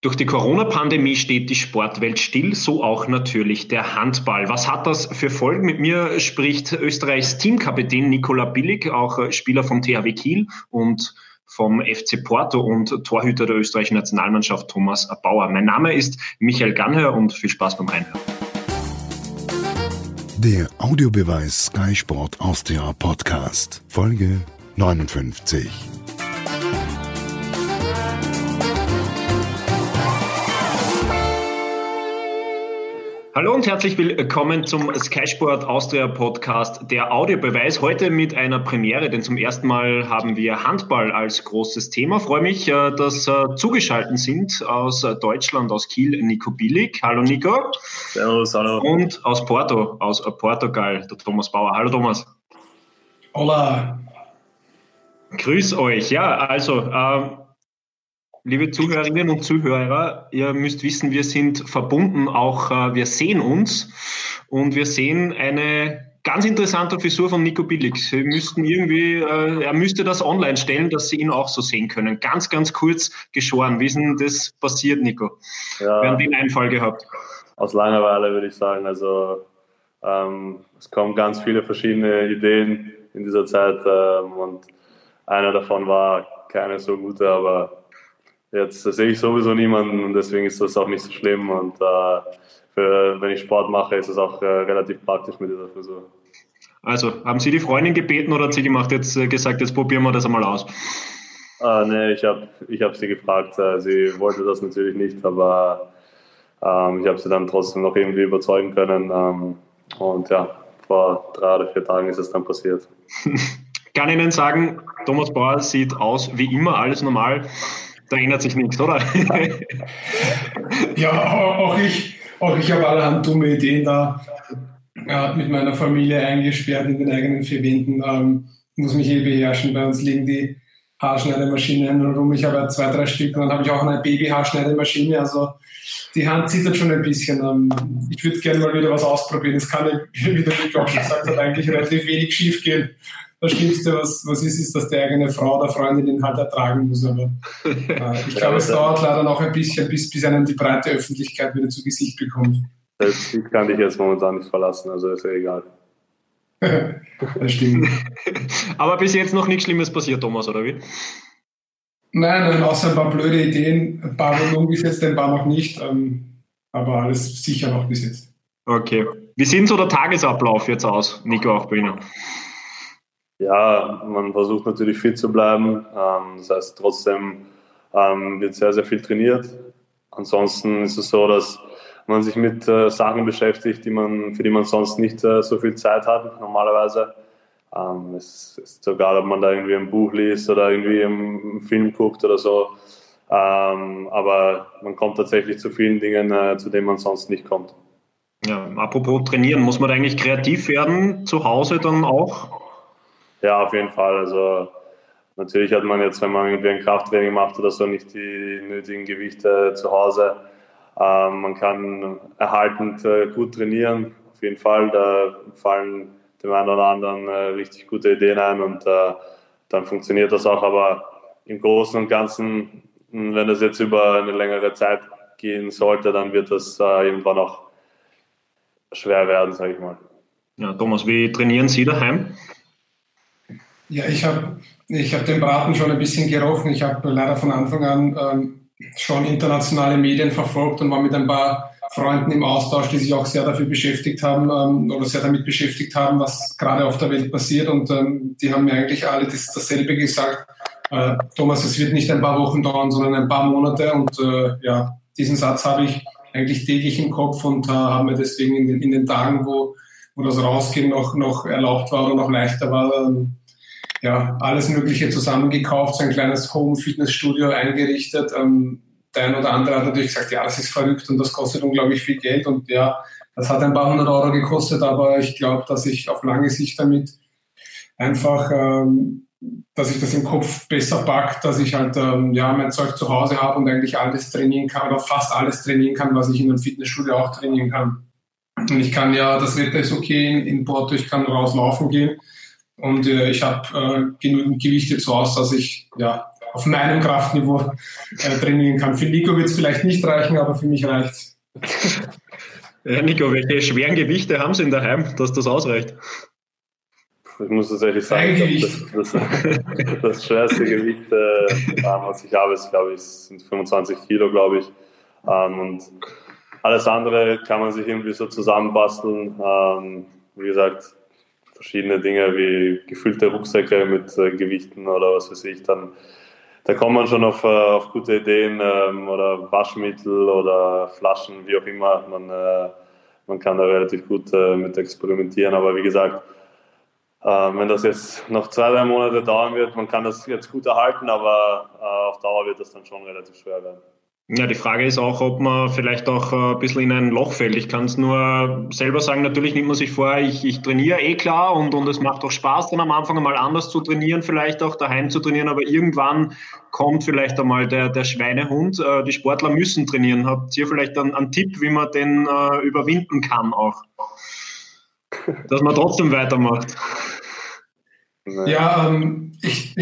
Durch die Corona-Pandemie steht die Sportwelt still, so auch natürlich der Handball. Was hat das für Folgen? Mit mir spricht Österreichs Teamkapitän Nikola Billig, auch Spieler vom THW Kiel und vom FC Porto und Torhüter der österreichischen Nationalmannschaft Thomas Bauer. Mein Name ist Michael Gannhör und viel Spaß beim Reinhören. Der Audiobeweis Sky Sport Austria Podcast, Folge 59. Hallo und herzlich willkommen zum Sky Sport Austria Podcast, der Audiobeweis. Heute mit einer Premiere, denn zum ersten Mal haben wir Handball als großes Thema. Ich freue mich, äh, dass äh, zugeschaltet sind aus Deutschland, aus Kiel, Nico Billig. Hallo Nico. Servus, hallo. Und aus Porto, aus Portugal, der Thomas Bauer. Hallo Thomas. Hola. Grüß euch. Ja, also äh, Liebe Zuhörerinnen und Zuhörer, ihr müsst wissen, wir sind verbunden, auch äh, wir sehen uns und wir sehen eine ganz interessante Frisur von Nico Billig. Sie müssten irgendwie, äh, er müsste das online stellen, dass Sie ihn auch so sehen können. Ganz, ganz kurz geschoren. Wie ist denn das passiert, Nico? Ja, Wir haben den Einfall gehabt. Aus Langeweile würde ich sagen. Also ähm, es kommen ganz viele verschiedene Ideen in dieser Zeit ähm, und einer davon war keine so gute, aber Jetzt sehe ich sowieso niemanden und deswegen ist das auch nicht so schlimm. Und äh, für, wenn ich Sport mache, ist es auch äh, relativ praktisch mit dieser Frisur. Also, haben Sie die Freundin gebeten oder hat sie gemacht, jetzt äh, gesagt, jetzt probieren wir das einmal aus? Ah, nee, ich habe ich hab sie gefragt. Äh, sie wollte das natürlich nicht, aber ähm, ich habe sie dann trotzdem noch irgendwie überzeugen können. Ähm, und ja, vor drei oder vier Tagen ist es dann passiert. kann Ihnen sagen, Thomas Bauer sieht aus wie immer, alles normal. Da ändert sich nichts, oder? ja, auch ich, auch ich habe allerhand dumme Ideen da. Ja, mit meiner Familie eingesperrt in den eigenen vier Wänden. Ähm, muss mich eh beherrschen. Bei uns liegen die Haarschneidemaschinen herum. Ich habe zwei, drei Stück und dann habe ich auch eine Baby-Haarschneidemaschine. Also die Hand zittert schon ein bisschen. Ähm, ich würde gerne mal wieder was ausprobieren. Es kann, wie der Nick auch schon gesagt hat, eigentlich relativ wenig schief gehen das Schlimmste, was, was ist, ist, dass die eigene Frau oder Freundin ihn halt ertragen muss. Aber äh, ich glaube, es dauert leider noch ein bisschen, bis, bis einen die breite Öffentlichkeit wieder zu Gesicht bekommt. Ich kann dich jetzt momentan nicht verlassen, also ist ja egal. das stimmt. Aber bis jetzt noch nichts Schlimmes passiert, Thomas, oder wie? Nein, nein, außer ein paar blöde Ideen. Ein paar wurden umgesetzt, ein paar noch nicht. Ähm, aber alles sicher noch bis jetzt. Okay. Wie sieht so der Tagesablauf jetzt aus, Nico, auch bei Ihnen? Ja, man versucht natürlich fit zu bleiben. Ähm, das heißt, trotzdem ähm, wird sehr, sehr viel trainiert. Ansonsten ist es so, dass man sich mit äh, Sachen beschäftigt, die man, für die man sonst nicht äh, so viel Zeit hat, normalerweise. Ähm, es ist egal, ob man da irgendwie ein Buch liest oder irgendwie einen Film guckt oder so. Ähm, aber man kommt tatsächlich zu vielen Dingen, äh, zu denen man sonst nicht kommt. Ja, apropos trainieren, muss man eigentlich kreativ werden, zu Hause dann auch? Ja, auf jeden Fall. Also natürlich hat man jetzt, wenn man irgendwie ein Krafttraining macht oder so, nicht die nötigen Gewichte zu Hause. Ähm, man kann erhaltend äh, gut trainieren, auf jeden Fall. Da fallen dem einen oder anderen äh, richtig gute Ideen ein und äh, dann funktioniert das auch. Aber im Großen und Ganzen, wenn das jetzt über eine längere Zeit gehen sollte, dann wird das äh, irgendwann auch schwer werden, sage ich mal. Ja, Thomas, wie trainieren Sie daheim? Ja, ich habe ich hab den Braten schon ein bisschen gerochen. Ich habe leider von Anfang an ähm, schon internationale Medien verfolgt und war mit ein paar Freunden im Austausch, die sich auch sehr dafür beschäftigt haben ähm, oder sehr damit beschäftigt haben, was gerade auf der Welt passiert. Und ähm, die haben mir eigentlich alle das, dasselbe gesagt. Äh, Thomas, es wird nicht ein paar Wochen dauern, sondern ein paar Monate. Und äh, ja, diesen Satz habe ich eigentlich täglich im Kopf und äh, haben wir deswegen in den, in den Tagen, wo, wo das Rausgehen noch, noch erlaubt war oder noch leichter war, ähm, ja, alles Mögliche zusammengekauft, so ein kleines Home-Fitnessstudio eingerichtet. Ähm, der ein oder andere hat natürlich gesagt, ja, das ist verrückt und das kostet unglaublich viel Geld. Und ja, das hat ein paar hundert Euro gekostet, aber ich glaube, dass ich auf lange Sicht damit einfach, ähm, dass ich das im Kopf besser packt, dass ich halt ähm, ja, mein Zeug zu Hause habe und eigentlich alles trainieren kann oder fast alles trainieren kann, was ich in einem Fitnessstudio auch trainieren kann. Und ich kann ja, das Wetter ist okay in Porto, ich kann rauslaufen gehen und äh, ich habe äh, genügend Gewichte zu Hause, dass ich ja, auf meinem Kraftniveau äh, trainieren kann. Für Nico wird es vielleicht nicht reichen, aber für mich reicht es. Ja, Nico, welche schweren Gewichte haben Sie in daheim, dass das ausreicht? Ich muss tatsächlich sagen, das, das, das, schwerste Gewicht, äh, was ich habe, ist, glaube ich, sind 25 Kilo, glaube ich. Ähm, und alles andere kann man sich irgendwie so zusammenbasteln. Ähm, wie gesagt, verschiedene Dinge wie gefüllte Rucksäcke mit äh, Gewichten oder was weiß ich, dann da kommt man schon auf, äh, auf gute Ideen ähm, oder Waschmittel oder Flaschen, wie auch immer. Man, äh, man kann da relativ gut äh, mit experimentieren, aber wie gesagt, äh, wenn das jetzt noch zwei, drei Monate dauern wird, man kann das jetzt gut erhalten, aber äh, auf Dauer wird das dann schon relativ schwer werden. Ja, die Frage ist auch, ob man vielleicht auch äh, ein bisschen in ein Loch fällt. Ich kann es nur selber sagen, natürlich nimmt man sich vor, ich, ich trainiere eh klar und, und es macht auch Spaß, dann am Anfang einmal anders zu trainieren, vielleicht auch daheim zu trainieren, aber irgendwann kommt vielleicht einmal der, der Schweinehund. Äh, die Sportler müssen trainieren. Habt ihr vielleicht einen, einen Tipp, wie man den äh, überwinden kann auch? Dass man trotzdem weitermacht. Ja, ähm, ich,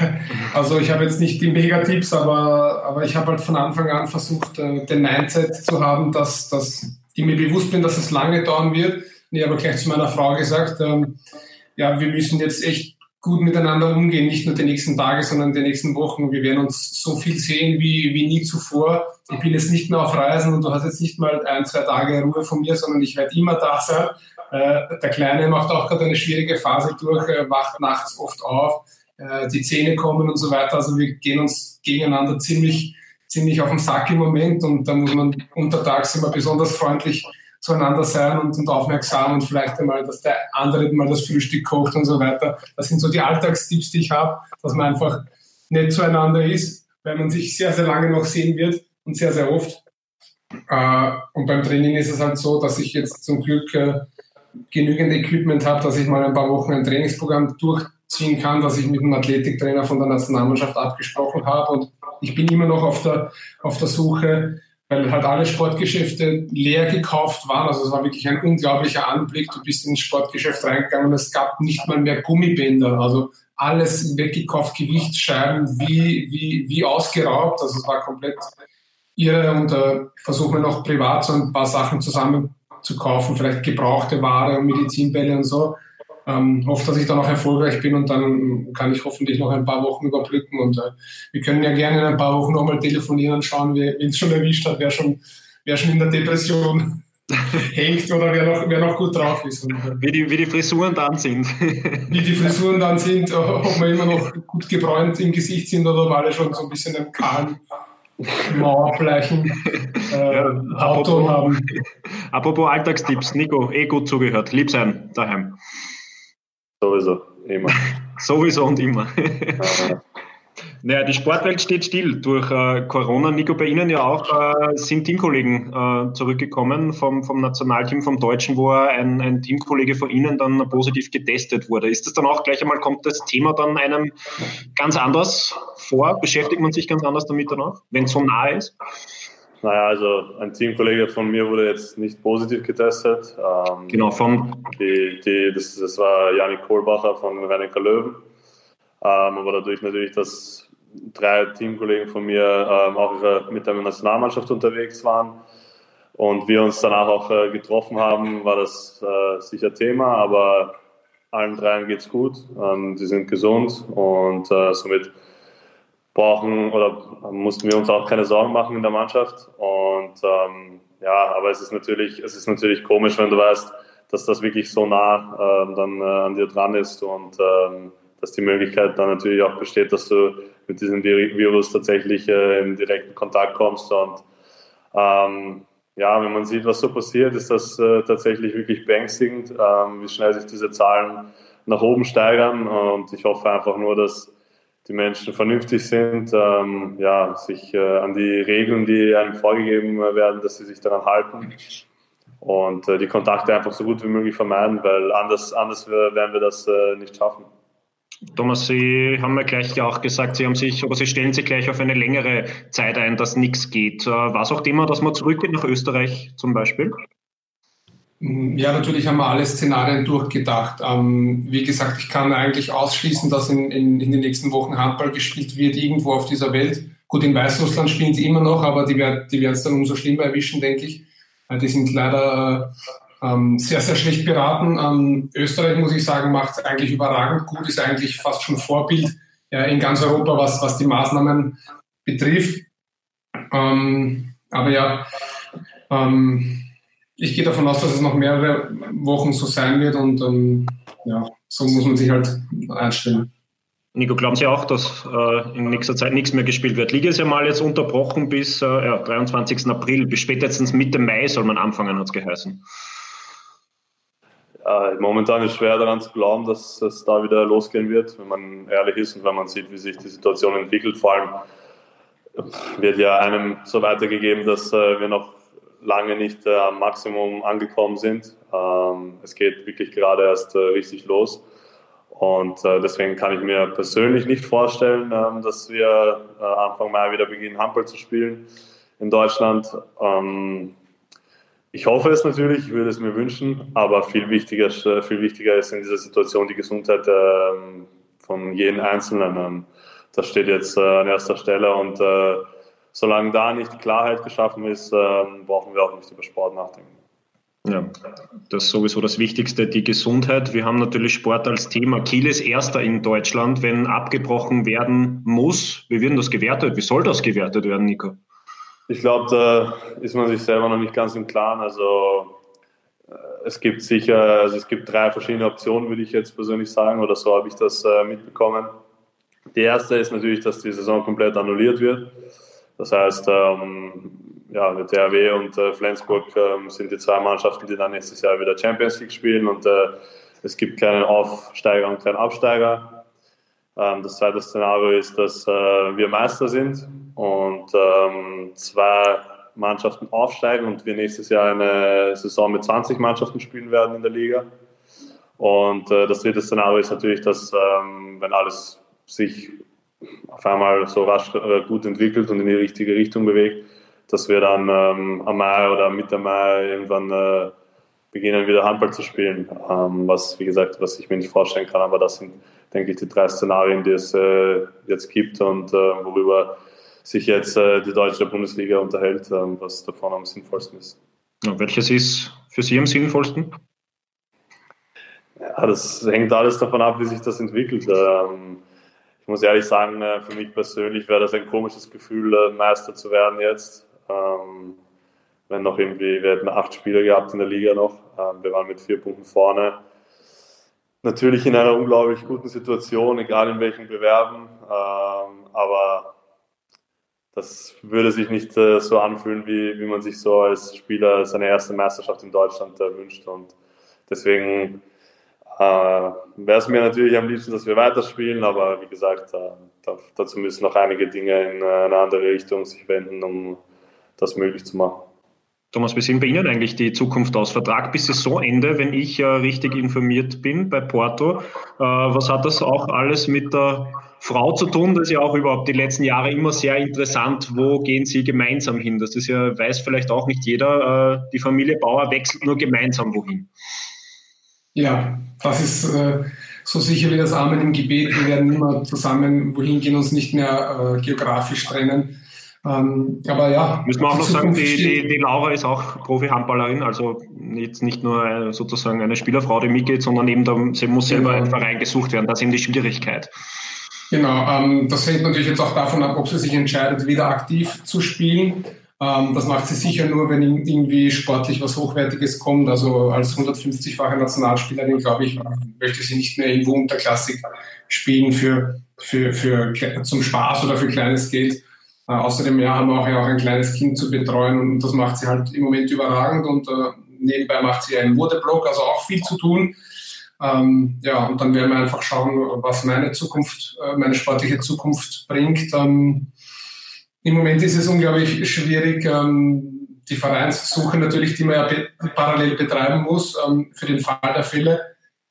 also ich habe jetzt nicht die Megatipps, aber, aber ich habe halt von Anfang an versucht, äh, den Mindset zu haben, dass, dass ich mir bewusst bin, dass es lange dauern wird. Ich habe gleich zu meiner Frau gesagt, ähm, ja, wir müssen jetzt echt gut miteinander umgehen, nicht nur die nächsten Tage, sondern die nächsten Wochen. Wir werden uns so viel sehen wie, wie nie zuvor. Ich bin jetzt nicht mehr auf Reisen und du hast jetzt nicht mal ein, zwei Tage Ruhe von mir, sondern ich werde immer da sein. Äh, der Kleine macht auch gerade eine schwierige Phase durch, äh, wacht nachts oft auf äh, die Zähne kommen und so weiter. Also wir gehen uns gegeneinander ziemlich, ziemlich auf den Sack im Moment und da muss man untertags immer besonders freundlich zueinander sein und, und aufmerksam und vielleicht einmal, dass der andere mal das Frühstück kocht und so weiter. Das sind so die Alltagstipps, die ich habe, dass man einfach nett zueinander ist, weil man sich sehr, sehr lange noch sehen wird und sehr, sehr oft. Äh, und beim Training ist es halt so, dass ich jetzt zum Glück äh, genügend Equipment habe, dass ich mal ein paar Wochen ein Trainingsprogramm durch ziehen kann, dass ich mit dem Athletiktrainer von der Nationalmannschaft abgesprochen habe. Und ich bin immer noch auf der, auf der Suche, weil halt alle Sportgeschäfte leer gekauft waren. Also es war wirklich ein unglaublicher Anblick. Du bist ins Sportgeschäft reingegangen und es gab nicht mal mehr Gummibänder. Also alles weggekauft, Gewichtsscheiben, wie, wie, wie ausgeraubt. Also es war komplett irre und äh, ich versuche mir noch privat so ein paar Sachen zusammen zu kaufen, vielleicht gebrauchte Ware und Medizinbälle und so ähm, hoffe, dass ich dann auch erfolgreich bin und dann kann ich hoffentlich noch ein paar Wochen überbrücken. Und äh, wir können ja gerne in ein paar Wochen nochmal telefonieren und schauen, wen es schon erwischt hat, wer schon, wer schon in der Depression hängt oder wer noch, wer noch gut drauf ist. Und, äh, wie, die, wie die Frisuren dann sind. wie die Frisuren dann sind, ob wir immer noch gut gebräunt im Gesicht sind oder ob alle schon so ein bisschen einen kahlen Mauerbleichen äh, ja, Auto haben. Apropos Alltagstipps, Nico, eh gut zugehört. Lieb sein daheim. Sowieso, immer. Sowieso und immer. Naja, die Sportwelt steht still durch äh, Corona. Nico, bei Ihnen ja auch äh, sind Teamkollegen äh, zurückgekommen vom, vom Nationalteam, vom Deutschen, wo ein, ein Teamkollege von Ihnen dann positiv getestet wurde. Ist das dann auch gleich einmal, kommt das Thema dann einem ganz anders vor? Beschäftigt man sich ganz anders damit dann auch, wenn es so nah ist? Naja, also ein Teamkollege von mir wurde jetzt nicht positiv getestet. Ähm, genau, von? Die, die, das, das war Janik Kohlbacher von Rennecker Löwen. Ähm, aber dadurch natürlich, dass drei Teamkollegen von mir ähm, auch mit der Nationalmannschaft unterwegs waren und wir uns danach auch äh, getroffen haben, war das äh, sicher Thema, aber allen dreien geht es gut, ähm, sie sind gesund und äh, somit brauchen oder mussten wir uns auch keine Sorgen machen in der Mannschaft. Und ähm, ja, aber es ist natürlich, es ist natürlich komisch, wenn du weißt, dass das wirklich so nah äh, dann äh, an dir dran ist und ähm, dass die Möglichkeit dann natürlich auch besteht, dass du mit diesem Virus tatsächlich äh, in direkten Kontakt kommst. Und ähm, ja, wenn man sieht, was so passiert, ist das äh, tatsächlich wirklich beängstigend, ähm, wie schnell sich diese Zahlen nach oben steigern. Und ich hoffe einfach nur, dass die Menschen vernünftig sind, ähm, ja, sich äh, an die Regeln, die einem vorgegeben werden, dass sie sich daran halten und äh, die Kontakte einfach so gut wie möglich vermeiden, weil anders, anders werden wir das äh, nicht schaffen. Thomas, Sie haben ja gleich auch gesagt, Sie haben sich, aber Sie stellen sich gleich auf eine längere Zeit ein, dass nichts geht. Äh, war es auch Thema, dass man zurückgeht nach Österreich zum Beispiel? Ja, natürlich haben wir alle Szenarien durchgedacht. Ähm, wie gesagt, ich kann eigentlich ausschließen, dass in, in, in, den nächsten Wochen Handball gespielt wird, irgendwo auf dieser Welt. Gut, in Weißrussland spielen sie immer noch, aber die, die werden es dann umso schlimmer erwischen, denke ich. Die sind leider äh, ähm, sehr, sehr schlecht beraten. Ähm, Österreich, muss ich sagen, macht es eigentlich überragend gut, ist eigentlich fast schon Vorbild ja, in ganz Europa, was, was die Maßnahmen betrifft. Ähm, aber ja, ähm, ich gehe davon aus, dass es noch mehrere Wochen so sein wird und ähm, ja, so muss man sich halt einstellen. Nico, glauben Sie auch, dass äh, in nächster Zeit nichts mehr gespielt wird? Liga ist ja mal jetzt unterbrochen bis äh, ja, 23. April, bis spätestens Mitte Mai soll man anfangen, hat es geheißen. Momentan ist es schwer daran zu glauben, dass es da wieder losgehen wird, wenn man ehrlich ist und wenn man sieht, wie sich die Situation entwickelt. Vor allem wird ja einem so weitergegeben, dass äh, wir noch lange nicht äh, am Maximum angekommen sind. Ähm, es geht wirklich gerade erst äh, richtig los. Und äh, deswegen kann ich mir persönlich nicht vorstellen, ähm, dass wir äh, Anfang Mai wieder beginnen, Handball zu spielen in Deutschland. Ähm, ich hoffe es natürlich, ich würde es mir wünschen, aber viel wichtiger, äh, viel wichtiger ist in dieser Situation die Gesundheit ähm, von jedem Einzelnen. Ähm, das steht jetzt äh, an erster Stelle und solange da nicht Klarheit geschaffen ist, ähm, brauchen wir auch nicht über Sport nachdenken. Ja, das ist sowieso das Wichtigste, die Gesundheit. Wir haben natürlich Sport als Thema. Kiel ist Erster in Deutschland, wenn abgebrochen werden muss. Wie wird das gewertet? Wie soll das gewertet werden, Nico? Ich glaube, da ist man sich selber noch nicht ganz im Klaren. Also äh, es gibt sicher, also es gibt drei verschiedene Optionen, würde ich jetzt persönlich sagen, oder so habe ich das äh, mitbekommen. Die erste ist natürlich, dass die Saison komplett annulliert wird. Das heißt, ähm, ja, der THW und äh, Flensburg ähm, sind die zwei Mannschaften, die dann nächstes Jahr wieder Champions League spielen und äh, es gibt keinen Aufsteiger und keinen Absteiger. Ähm, das zweite Szenario ist, dass äh, wir Meister sind und ähm, zwei Mannschaften aufsteigen und wir nächstes Jahr eine Saison mit 20 Mannschaften spielen werden in der Liga. Und äh, das dritte Szenario ist natürlich, dass ähm, wenn alles sich auf einmal so rasch äh, gut entwickelt und in die richtige Richtung bewegt, dass wir dann ähm, am Mai oder Mitte Mai irgendwann äh, beginnen, wieder Handball zu spielen. Ähm, was, wie gesagt, was ich mir nicht vorstellen kann, aber das sind, denke ich, die drei Szenarien, die es äh, jetzt gibt und äh, worüber sich jetzt äh, die deutsche Bundesliga unterhält, ähm, was davon am sinnvollsten ist. Ja, welches ist für Sie am sinnvollsten? Ja, das hängt alles davon ab, wie sich das entwickelt. Ähm, muss ehrlich sagen, äh, für mich persönlich wäre das ein komisches Gefühl, äh, Meister zu werden jetzt. Ähm, wenn noch irgendwie, wir hätten acht Spiele gehabt in der Liga noch. Ähm, wir waren mit vier Punkten vorne. Natürlich in einer unglaublich guten Situation, egal in welchen Bewerben. Ähm, aber das würde sich nicht äh, so anfühlen, wie, wie man sich so als Spieler seine erste Meisterschaft in Deutschland wünscht. Und deswegen äh, Wäre es mir natürlich am liebsten, dass wir weiterspielen, aber wie gesagt, äh, dazu müssen noch einige Dinge in eine andere Richtung sich wenden, um das möglich zu machen. Thomas, wie sehen bei Ihnen eigentlich die Zukunft aus? Vertrag bis Saisonende, wenn ich äh, richtig informiert bin bei Porto. Äh, was hat das auch alles mit der Frau zu tun? Das ist ja auch überhaupt die letzten Jahre immer sehr interessant. Wo gehen Sie gemeinsam hin? Das ist ja, weiß vielleicht auch nicht jeder. Äh, die Familie Bauer wechselt nur gemeinsam wohin. Ja, das ist äh, so sicher wie das Amen im Gebet. Wir werden immer zusammen wohin gehen, uns nicht mehr äh, geografisch trennen. Ähm, aber ja. Müssen wir auch noch sagen, die, die, die, Laura ist auch Profi-Handballerin, also jetzt nicht nur äh, sozusagen eine Spielerfrau, die mitgeht, sondern eben da, sie muss selber genau. ein Verein gesucht werden. Das ist eben die Schwierigkeit. Genau, ähm, das hängt natürlich jetzt auch davon ab, ob sie sich entscheidet, wieder aktiv zu spielen. Ähm, das macht sie sicher nur, wenn irgendwie sportlich was Hochwertiges kommt. Also als 150-fache Nationalspielerin, glaube ich, möchte sie nicht mehr irgendwo unterklassig spielen für, für, für, zum Spaß oder für kleines Geld. Äh, außerdem ja, haben wir auch, ja, auch ein kleines Kind zu betreuen und das macht sie halt im Moment überragend und äh, nebenbei macht sie einen Modeblog, also auch viel zu tun. Ähm, ja, und dann werden wir einfach schauen, was meine Zukunft, äh, meine sportliche Zukunft bringt. Ähm, im Moment ist es unglaublich schwierig, ähm, die Vereinssuche natürlich, die man ja parallel betreiben muss, ähm, für den Fall der Fälle.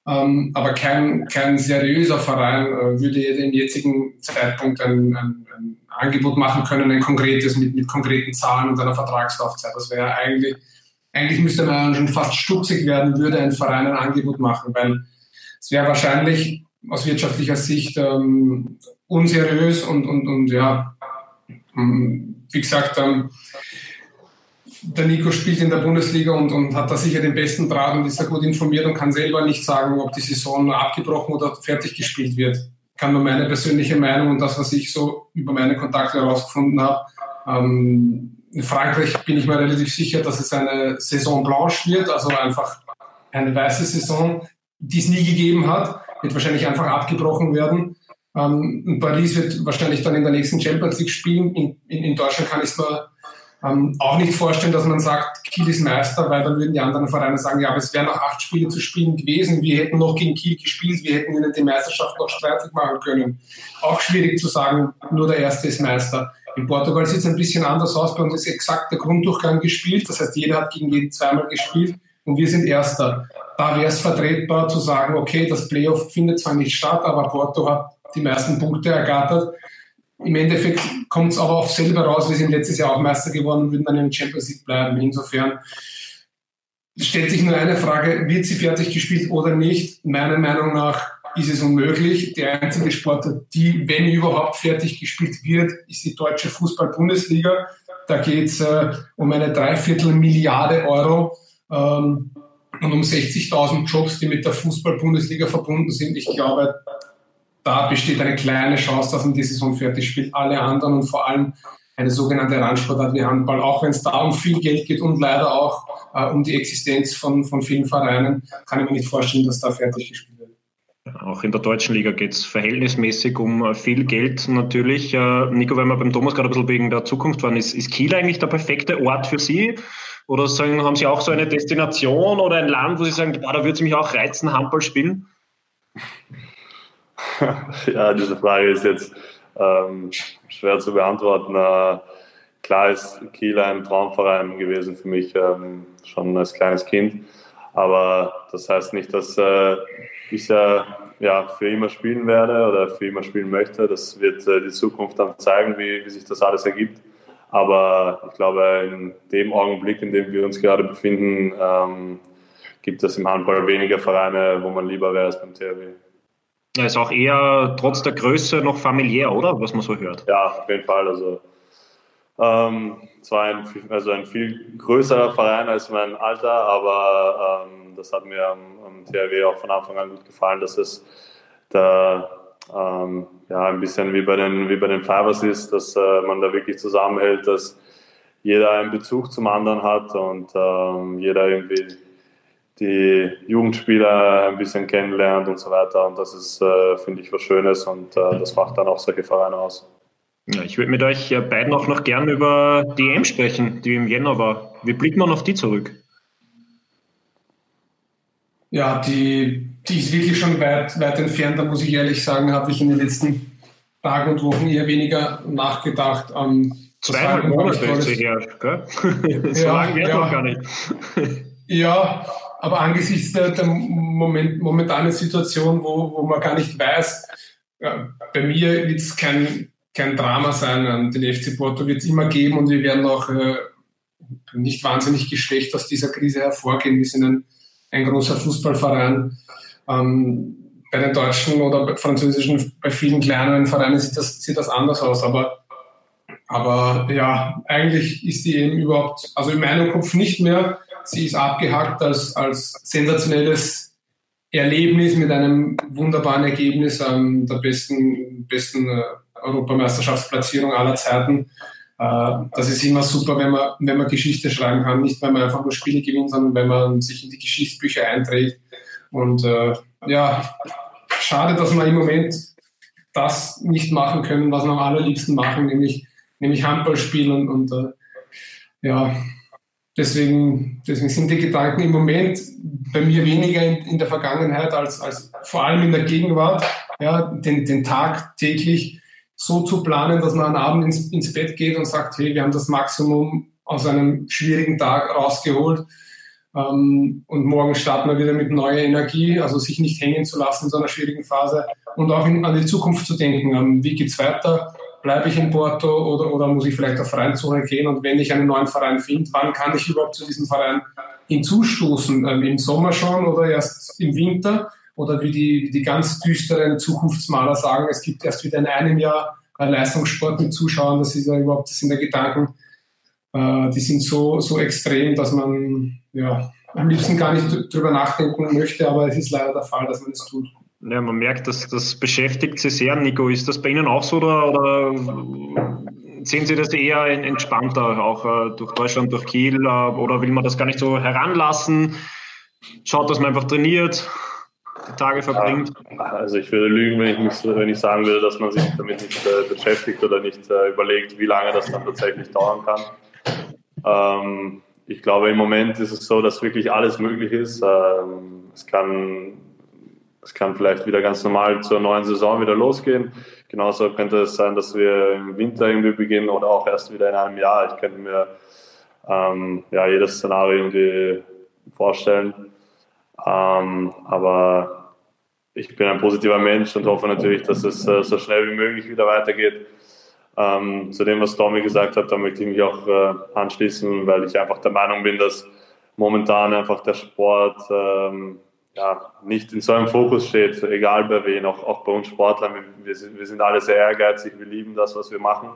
Ähm, aber kein, kein seriöser Verein äh, würde im jetzigen Zeitpunkt ein, ein, ein, Angebot machen können, ein konkretes mit, mit konkreten Zahlen und einer Vertragslaufzeit. Das wäre eigentlich eigentlich müsste man schon fast stutzig werden, würde ein Verein ein Angebot machen, weil es wäre wahrscheinlich aus wirtschaftlicher Sicht ähm, unseriös und, und, und ja, wie gesagt, ähm, der Nico spielt in der Bundesliga und, und hat da sicher den besten Draht und ist da gut informiert und kann selber nicht sagen, ob die Saison abgebrochen oder fertig gespielt wird. Kann nur meine persönliche Meinung und das, was ich so über meine Kontakte herausgefunden habe. Ähm, in Frankreich bin ich mir relativ sicher, dass es eine Saison blanche wird, also einfach eine weiße Saison, die es nie gegeben hat, wird wahrscheinlich einfach abgebrochen werden. Ähm, Paris wird wahrscheinlich dann in der nächsten Champions League spielen. In, in, in Deutschland kann ich es mir ähm, auch nicht vorstellen, dass man sagt, Kiel ist Meister, weil dann würden die anderen Vereine sagen, ja, aber es wären noch acht Spiele zu spielen gewesen. Wir hätten noch gegen Kiel gespielt, wir hätten ihnen die Meisterschaft noch streitig machen können. Auch schwierig zu sagen, nur der Erste ist Meister. In Portugal sieht es ein bisschen anders aus. Bei uns ist exakt der Grunddurchgang gespielt. Das heißt, jeder hat gegen jeden zweimal gespielt und wir sind Erster. Da wäre es vertretbar zu sagen, okay, das Playoff findet zwar nicht statt, aber Porto hat die meisten Punkte ergattert. Im Endeffekt kommt es aber auf selber raus. Wir sind letztes Jahr auch Meister geworden und würden dann der Champions League bleiben. Insofern stellt sich nur eine Frage, wird sie fertig gespielt oder nicht? Meiner Meinung nach ist es unmöglich. Die einzige Sportart, die, wenn überhaupt, fertig gespielt wird, ist die deutsche Fußball-Bundesliga. Da geht es äh, um eine Dreiviertel Milliarde Euro ähm, und um 60.000 Jobs, die mit der Fußball-Bundesliga verbunden sind. Ich glaube, da besteht eine kleine Chance, dass man die Saison fertig spielt. Alle anderen und vor allem eine sogenannte Randsportart wie Handball, auch wenn es da um viel Geld geht und leider auch äh, um die Existenz von, von vielen Vereinen, kann ich mir nicht vorstellen, dass da fertig gespielt wird. Auch in der deutschen Liga geht es verhältnismäßig um äh, viel Geld natürlich. Äh, Nico, wenn wir beim Thomas gerade ein bisschen wegen der Zukunft waren, ist, ist Kiel eigentlich der perfekte Ort für Sie? Oder sagen, haben Sie auch so eine Destination oder ein Land, wo Sie sagen, da würde es mich auch reizen, Handball spielen? ja, diese Frage ist jetzt ähm, schwer zu beantworten. Äh, klar ist Kiel ein Traumverein gewesen für mich, ähm, schon als kleines Kind. Aber das heißt nicht, dass äh, ich ja, ja für immer spielen werde oder für immer spielen möchte. Das wird äh, die Zukunft dann zeigen, wie, wie sich das alles ergibt. Aber ich glaube, in dem Augenblick, in dem wir uns gerade befinden, ähm, gibt es im Handball weniger Vereine, wo man lieber wäre als beim THW. Er ist auch eher trotz der Größe noch familiär, oder? Was man so hört. Ja, auf jeden Fall. Also, ähm, zwar ein, also ein viel größerer Verein als mein Alter, aber ähm, das hat mir am, am THW auch von Anfang an gut gefallen, dass es da ähm, ja, ein bisschen wie bei den, wie bei den Fibers ist, dass äh, man da wirklich zusammenhält, dass jeder einen Bezug zum anderen hat und ähm, jeder irgendwie die Jugendspieler ein bisschen kennenlernt und so weiter. Und das ist, äh, finde ich, was Schönes und äh, das macht dann auch solche Vereine aus. Ja, ich würde mit euch beiden auch noch gern über die EM sprechen, die im Jänner war. Wie blickt man auf die zurück? Ja, die, die ist wirklich schon weit, weit entfernt. Da muss ich ehrlich sagen, habe ich in den letzten Tagen und Wochen eher weniger nachgedacht. Ähm, Zweieinhalb Monate ist sie her, gell? so ja, lange ja. noch gar nicht. ja, aber angesichts der, der Moment, momentanen Situation, wo, wo man gar nicht weiß, ja, bei mir wird es kein, kein Drama sein. Den FC Porto wird es immer geben und wir werden auch äh, nicht wahnsinnig geschwächt aus dieser Krise hervorgehen. Wir sind ein, ein großer Fußballverein. Ähm, bei den deutschen oder bei französischen, bei vielen kleineren Vereinen sieht das, sieht das anders aus. Aber, aber ja, eigentlich ist die eben überhaupt, also in meinem Kopf nicht mehr sie ist abgehackt als, als sensationelles Erlebnis mit einem wunderbaren Ergebnis, ähm, der besten, besten äh, Europameisterschaftsplatzierung aller Zeiten. Äh, das ist immer super, wenn man, wenn man Geschichte schreiben kann. Nicht, wenn man einfach nur Spiele gewinnt, sondern wenn man sich in die Geschichtsbücher einträgt. Und äh, ja, schade, dass wir im Moment das nicht machen können, was wir am allerliebsten machen, nämlich, nämlich Handball spielen und, und äh, ja, Deswegen, deswegen sind die Gedanken im Moment bei mir weniger in, in der Vergangenheit als, als vor allem in der Gegenwart. Ja, den, den Tag täglich so zu planen, dass man am Abend ins, ins Bett geht und sagt, hey, wir haben das Maximum aus einem schwierigen Tag rausgeholt. Ähm, und morgen starten wir wieder mit neuer Energie, also sich nicht hängen zu lassen in so einer schwierigen Phase und auch in, an die Zukunft zu denken. Ähm, wie geht's weiter? Bleibe ich in Porto oder, oder muss ich vielleicht auf Vereinssuche gehen? Und wenn ich einen neuen Verein finde, wann kann ich überhaupt zu diesem Verein hinzustoßen? Ähm, Im Sommer schon oder erst im Winter? Oder wie die, wie die ganz düsteren Zukunftsmaler sagen, es gibt erst wieder in einem Jahr Leistungssport mit Zuschauern, das ist ja überhaupt, das sind der Gedanken, äh, die sind so, so extrem, dass man ja, am liebsten gar nicht drüber nachdenken möchte, aber es ist leider der Fall, dass man es tut. Ja, man merkt, dass das beschäftigt Sie sehr, Nico. Ist das bei Ihnen auch so oder, oder sehen Sie das eher entspannter, auch äh, durch Deutschland, durch Kiel? Äh, oder will man das gar nicht so heranlassen? Schaut, dass man einfach trainiert, die Tage verbringt? Also ich würde lügen, wenn ich, nicht, wenn ich sagen würde, dass man sich damit nicht äh, beschäftigt oder nicht äh, überlegt, wie lange das dann tatsächlich dauern kann. Ähm, ich glaube, im Moment ist es so, dass wirklich alles möglich ist. Ähm, es kann es kann vielleicht wieder ganz normal zur neuen Saison wieder losgehen. Genauso könnte es sein, dass wir im Winter irgendwie beginnen oder auch erst wieder in einem Jahr. Ich könnte mir ähm, ja, jedes Szenario irgendwie vorstellen. Ähm, aber ich bin ein positiver Mensch und hoffe natürlich, dass es äh, so schnell wie möglich wieder weitergeht. Ähm, zu dem, was Tommy gesagt hat, da möchte ich mich auch äh, anschließen, weil ich einfach der Meinung bin, dass momentan einfach der Sport ähm, ja, nicht in so einem Fokus steht, egal bei wen, auch, auch bei uns Sportlern. Wir sind, wir sind alle sehr ehrgeizig, wir lieben das, was wir machen.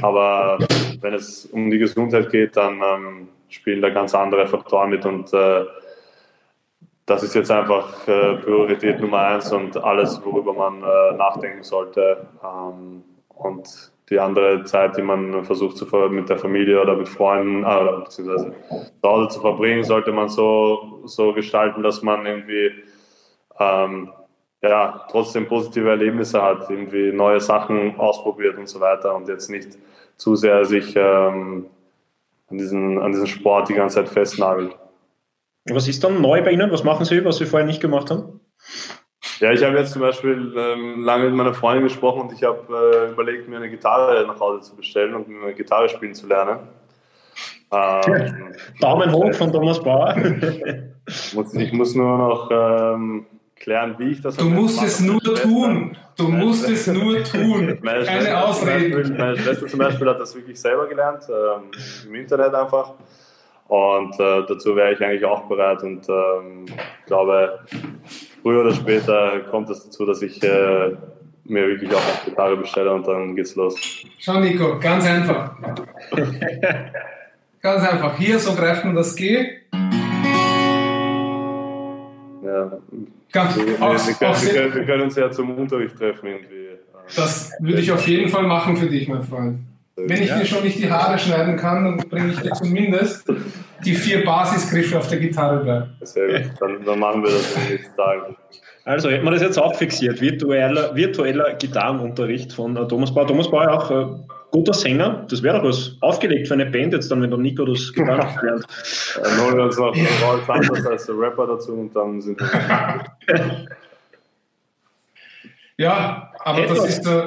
Aber wenn es um die Gesundheit geht, dann ähm, spielen da ganz andere Faktoren mit und äh, das ist jetzt einfach äh, Priorität Nummer eins und alles, worüber man äh, nachdenken sollte. Ähm, und die andere Zeit, die man versucht zu mit der Familie oder mit Freunden äh, oder beziehungsweise zu Hause zu verbringen, sollte man so, so gestalten, dass man irgendwie ähm, ja, trotzdem positive Erlebnisse hat, irgendwie neue Sachen ausprobiert und so weiter und jetzt nicht zu sehr sich ähm, an, diesen, an diesen Sport die ganze Zeit festnagelt. Was ist dann neu bei Ihnen? Was machen Sie, was Sie vorher nicht gemacht haben? Ja, ich habe jetzt zum Beispiel ähm, lange mit meiner Freundin gesprochen und ich habe äh, überlegt, mir eine Gitarre nach Hause zu bestellen und mir eine Gitarre spielen zu lernen. Ähm, Daumen hoch von Thomas Bauer. muss, ich muss nur noch ähm, klären, wie ich das Du musst es nur tun. Du musst es nur tun. Meine Keine Ausreden. Meine Schwester zum Beispiel hat das wirklich selber gelernt, ähm, im Internet einfach. Und äh, dazu wäre ich eigentlich auch bereit und ähm, glaube, früher oder später kommt es dazu, dass ich äh, mir wirklich auch eine Gitarre bestelle und dann geht's los. Schau, Nico, ganz einfach. ganz einfach. Hier, so greift man das G. Ja. Ganz, wir, wir, wir, können, wir, können, uns ja zum Unterricht treffen irgendwie. Das würde ich auf jeden Fall machen für dich, mein Freund. Wenn ich ja. dir schon nicht die Haare schneiden kann, dann bringe ich dir zumindest die vier Basisgriffe auf der Gitarre bei. Sehr gut, dann, dann machen wir das in den nächsten Tagen. Also hätten wir das jetzt auch fixiert, virtueller, virtueller Gitarrenunterricht von äh, Thomas Bauer. Thomas Bauer auch äh, guter Sänger, das wäre doch was aufgelegt für eine Band jetzt dann, wenn der Nico das Gitarre lernt. Dann holen wir uns noch Raul Sanders als Rapper dazu und dann sind wir... Ja, aber das ist, so,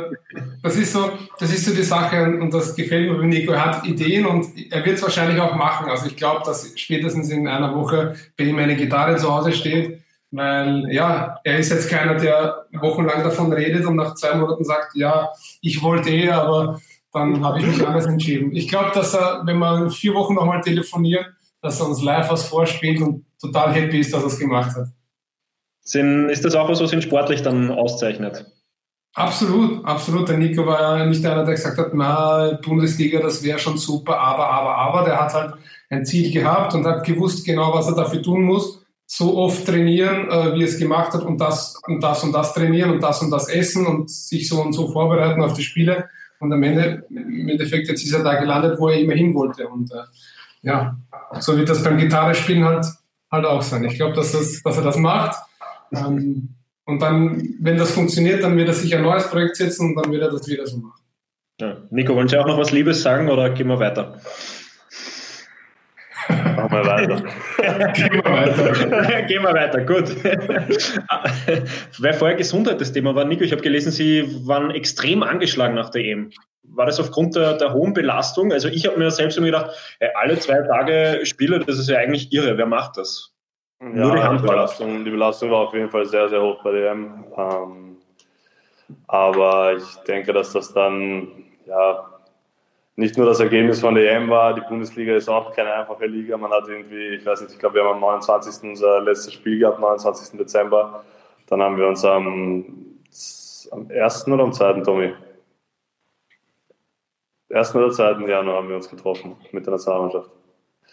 das, ist so, das ist so die Sache und das gefällt mir bei Nico. Er hat Ideen und er wird es wahrscheinlich auch machen. Also ich glaube, dass spätestens in einer Woche bei ihm eine Gitarre zu Hause steht, weil ja, er ist jetzt keiner, der wochenlang davon redet und nach zwei Monaten sagt, ja, ich wollte eh, aber dann habe ich mich anders entschieden. Ich glaube, dass er, wenn wir in vier Wochen nochmal telefonieren, dass er uns live was vorspielt und total happy ist, dass er es gemacht hat. Sind, ist das auch was, was ihn sportlich dann auszeichnet? Absolut, absolut. Der Nico war ja nicht einer, der gesagt hat, na, Bundesliga, das wäre schon super, aber, aber, aber. Der hat halt ein Ziel gehabt und hat gewusst genau, was er dafür tun muss. So oft trainieren, äh, wie er es gemacht hat und das und das und das trainieren und das und das essen und sich so und so vorbereiten auf die Spiele. Und am Ende, im Endeffekt, jetzt ist er da gelandet, wo er immer hin wollte. Und äh, ja, so wird das beim Gitarrespielen halt, halt auch sein. Ich glaube, dass, das, dass er das macht. Ähm, und dann, wenn das funktioniert, dann wird er sich ein neues Projekt setzen und dann wird er das wieder so machen. Ja. Nico, wollen Sie auch noch was Liebes sagen oder gehen wir weiter? Machen wir weiter. Gehen wir weiter. Gehen wir weiter, gut. Weil vorher Gesundheit das Thema war, Nico, ich habe gelesen, Sie waren extrem angeschlagen nach der EM. War das aufgrund der, der hohen Belastung? Also ich habe mir selbst immer gedacht, alle zwei Tage Spiele, das ist ja eigentlich irre. Wer macht das? Ja, die, die, Belastung, die Belastung war auf jeden Fall sehr, sehr hoch bei der EM. Ähm, Aber ich denke, dass das dann ja, nicht nur das Ergebnis von der EM war, die Bundesliga ist auch keine einfache Liga. Man hat irgendwie, ich weiß nicht, ich glaube, wir haben am 29. unser letztes Spiel gehabt, 29. Dezember. Dann haben wir uns am, am 1. oder am 2. Tommy? 1. oder 2. Januar haben wir uns getroffen mit der Nationalmannschaft.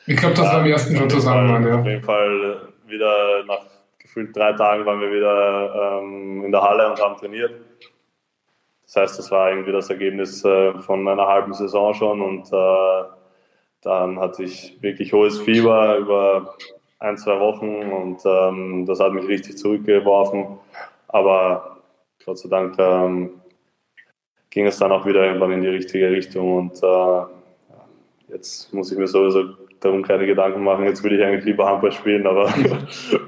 Ich glaube, das war am 1. schon zusammen. Ja. Auf jeden Fall wieder nach gefühlt drei Tagen waren wir wieder ähm, in der Halle und haben trainiert. Das heißt, das war irgendwie das Ergebnis äh, von einer halben Saison schon und äh, dann hatte ich wirklich hohes Fieber über ein, zwei Wochen und ähm, das hat mich richtig zurückgeworfen. Aber Gott sei Dank ähm, ging es dann auch wieder irgendwann in die richtige Richtung und äh, jetzt muss ich mir sowieso darum keine Gedanken machen. Jetzt würde ich eigentlich lieber Handball spielen, aber ich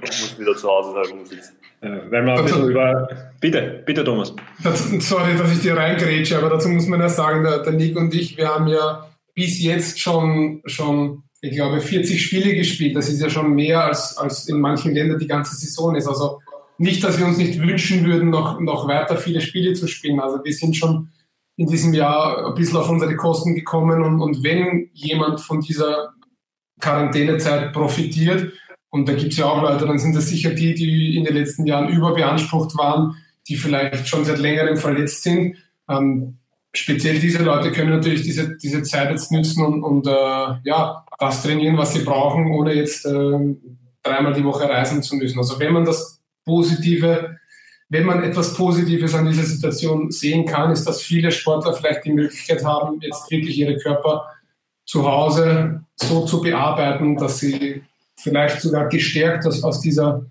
muss wieder zu Hause sein rumsitzen. Wenn wir ein bisschen über. Bitte, bitte, Thomas. Dazu, sorry, dass ich dir reingrätsche, aber dazu muss man ja sagen, der, der Nick und ich, wir haben ja bis jetzt schon, schon, ich glaube, 40 Spiele gespielt. Das ist ja schon mehr als, als in manchen Ländern die ganze Saison ist. Also nicht, dass wir uns nicht wünschen würden, noch, noch weiter viele Spiele zu spielen. Also wir sind schon in diesem Jahr ein bisschen auf unsere Kosten gekommen und, und wenn jemand von dieser Quarantänezeit profitiert, und da gibt es ja auch Leute, dann sind das sicher die, die in den letzten Jahren überbeansprucht waren, die vielleicht schon seit längerem verletzt sind. Ähm, speziell diese Leute können natürlich diese, diese Zeit jetzt nützen und, und äh, ja, das trainieren, was sie brauchen, ohne jetzt äh, dreimal die Woche reisen zu müssen. Also wenn man das Positive, wenn man etwas Positives an dieser Situation sehen kann, ist, dass viele Sportler vielleicht die Möglichkeit haben, jetzt wirklich ihre Körper zu Hause so zu bearbeiten, dass sie vielleicht sogar gestärkt aus, dieser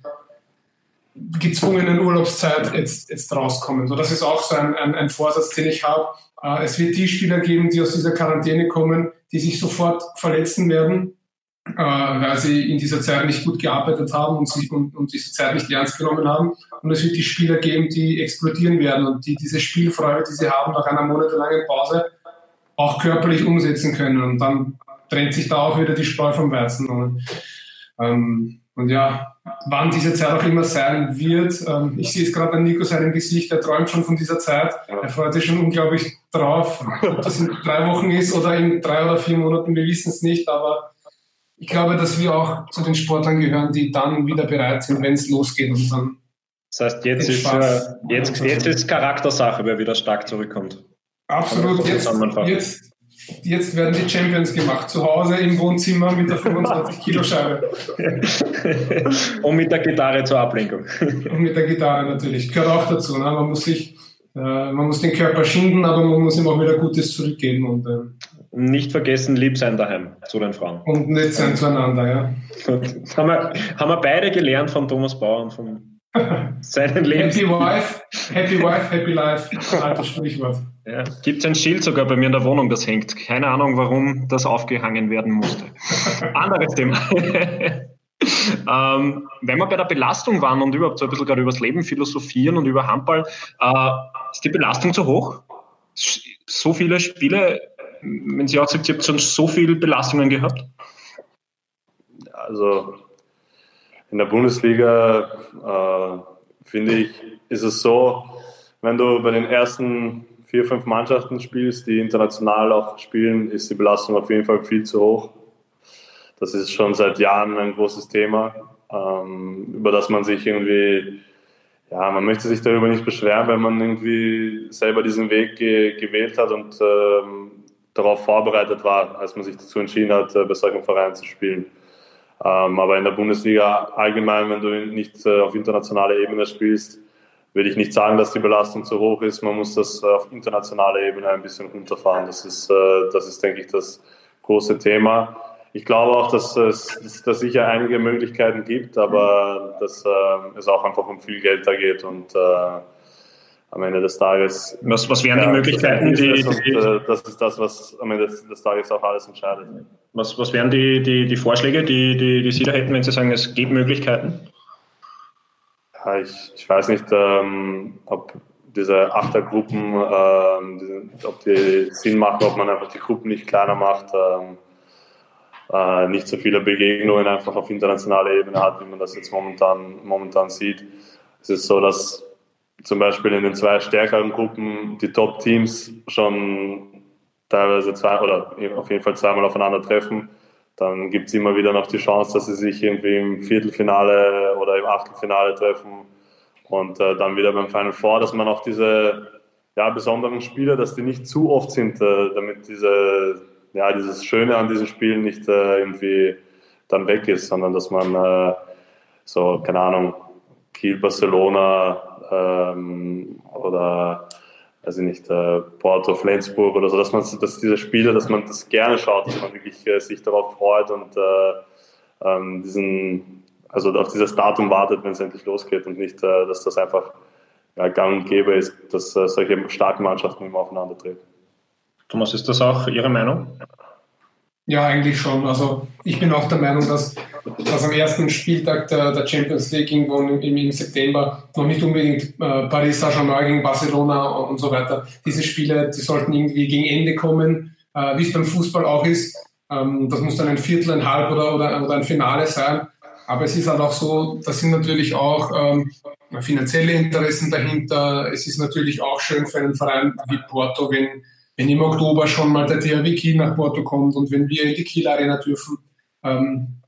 gezwungenen Urlaubszeit jetzt, jetzt rauskommen. So, das ist auch so ein, ein, ein Vorsatz, den ich habe. Äh, es wird die Spieler geben, die aus dieser Quarantäne kommen, die sich sofort verletzen werden, äh, weil sie in dieser Zeit nicht gut gearbeitet haben und, sie, und, und diese Zeit nicht ernst genommen haben. Und es wird die Spieler geben, die explodieren werden und die diese Spielfreude, die sie haben nach einer monatelangen Pause, auch körperlich umsetzen können. Und dann trennt sich da auch wieder die Spreu vom Weizen. Und ähm, und ja, wann diese Zeit auch immer sein wird, ähm, ich sehe es gerade an Nico seinem Gesicht, er träumt schon von dieser Zeit. Er freut sich schon unglaublich drauf, ob das in drei Wochen ist oder in drei oder vier Monaten, wir wissen es nicht, aber ich glaube, dass wir auch zu den Sportlern gehören, die dann wieder bereit sind, wenn es losgeht und dann das heißt, jetzt ist, äh, jetzt, jetzt ist Charaktersache, wer wieder stark zurückkommt. Absolut. Jetzt, jetzt, Jetzt werden die Champions gemacht, zu Hause im Wohnzimmer mit der 25 Kilo Scheibe. Und mit der Gitarre zur Ablenkung. Und mit der Gitarre natürlich. Gehört auch dazu. Ne? Man muss sich, äh, man muss den Körper schinden, aber man muss ihm auch wieder Gutes zurückgeben. Und, äh, nicht vergessen, lieb sein daheim zu den Frauen. Und nett sein zueinander, ja. haben, wir, haben wir beide gelernt von Thomas Bauer und von seinen Leben. Happy Wife, Happy Wife, Happy Life. Altes Sprichwort. Ja, Gibt es ein Schild sogar bei mir in der Wohnung, das hängt. Keine Ahnung, warum das aufgehangen werden musste. Anderes Thema. ähm, wenn wir bei der Belastung waren und überhaupt so ein bisschen gerade über das Leben philosophieren und über Handball, äh, ist die Belastung zu hoch? So viele Spiele, wenn Sie auch sagt, Sie haben schon so viele Belastungen gehabt? Also in der Bundesliga äh, finde ich, ist es so, wenn du bei den ersten vier, fünf Mannschaften spielst, die international auch spielen, ist die Belastung auf jeden Fall viel zu hoch. Das ist schon seit Jahren ein großes Thema, ähm, über das man sich irgendwie, ja, man möchte sich darüber nicht beschweren, wenn man irgendwie selber diesen Weg ge gewählt hat und ähm, darauf vorbereitet war, als man sich dazu entschieden hat, äh, bei solchen Vereinen zu spielen. Ähm, aber in der Bundesliga allgemein, wenn du nicht äh, auf internationaler Ebene spielst, würde ich nicht sagen, dass die Belastung zu hoch ist. Man muss das auf internationaler Ebene ein bisschen runterfahren. Das ist, äh, das ist denke ich, das große Thema. Ich glaube auch, dass es dass sicher einige Möglichkeiten gibt, aber dass äh, es auch einfach um viel Geld da geht und äh, am Ende des Tages. Was, was wären die Möglichkeiten, die, und, äh, das ist das, was am Ende des, des, Tages auch alles entscheidet. Was, was wären die, die, die Vorschläge, die, die, die Sie da hätten, wenn Sie sagen, es gibt Möglichkeiten? Ja, ich, ich weiß nicht, ähm, ob diese Achtergruppen, ähm, ob die Sinn machen, ob man einfach die Gruppen nicht kleiner macht, ähm, äh, nicht so viele Begegnungen einfach auf internationaler Ebene hat, wie man das jetzt momentan, momentan sieht. Es ist so, dass zum Beispiel in den zwei stärkeren Gruppen die Top-Teams schon teilweise zwei oder auf jeden Fall zweimal aufeinandertreffen, dann gibt es immer wieder noch die Chance, dass sie sich irgendwie im Viertelfinale oder im Achtelfinale treffen und äh, dann wieder beim Final Four, dass man auch diese ja, besonderen Spiele, dass die nicht zu oft sind, äh, damit diese, ja, dieses Schöne an diesen Spielen nicht äh, irgendwie dann weg ist, sondern dass man äh, so, keine Ahnung, Kiel, Barcelona ähm, oder weiß ich nicht, äh, Porto, Flensburg oder so, dass man dass diese Spiele, dass man das gerne schaut, dass man wirklich äh, sich darauf freut und äh, ähm, diesen, also auf dieses Datum wartet, wenn es endlich losgeht und nicht, äh, dass das einfach ja, gang und gäbe ist, dass äh, solche starken Mannschaften immer aufeinander treten. Thomas, ist das auch Ihre Meinung? Ja, eigentlich schon. Also ich bin auch der Meinung, dass, dass am ersten Spieltag der, der Champions League irgendwo im, im September noch nicht unbedingt äh, Paris Saint-Germain gegen Barcelona und so weiter. Diese Spiele, die sollten irgendwie gegen Ende kommen, äh, wie es beim Fußball auch ist. Ähm, das muss dann ein Viertel, ein Halb oder, oder, oder ein Finale sein. Aber es ist halt auch so, da sind natürlich auch ähm, finanzielle Interessen dahinter. Es ist natürlich auch schön für einen Verein wie Porto, wenn wenn im Oktober schon mal der THW Kiel nach Porto kommt und wenn wir in die Kiel Arena dürfen. Ähm,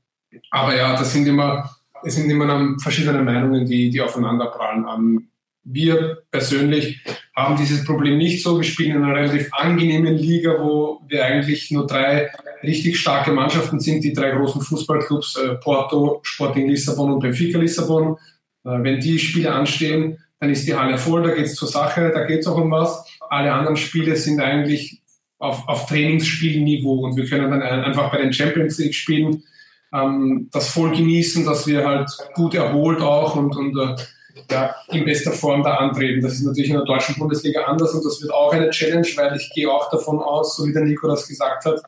aber ja, das sind immer, es sind immer verschiedene Meinungen, die, die aufeinanderprallen. Ähm, wir persönlich haben dieses Problem nicht so. Wir spielen in einer relativ angenehmen Liga, wo wir eigentlich nur drei richtig starke Mannschaften sind, die drei großen Fußballclubs, äh, Porto, Sporting Lissabon und Benfica Lissabon. Äh, wenn die Spiele anstehen, dann ist die Halle voll, da geht es zur Sache, da geht es auch um was. Alle anderen Spiele sind eigentlich auf, auf Trainingsspielniveau und wir können dann einfach bei den Champions League spielen, ähm, das voll genießen, dass wir halt gut erholt auch und, und äh, ja, in bester Form da antreten. Das ist natürlich in der deutschen Bundesliga anders und das wird auch eine Challenge, weil ich gehe auch davon aus, so wie der Nico das gesagt hat,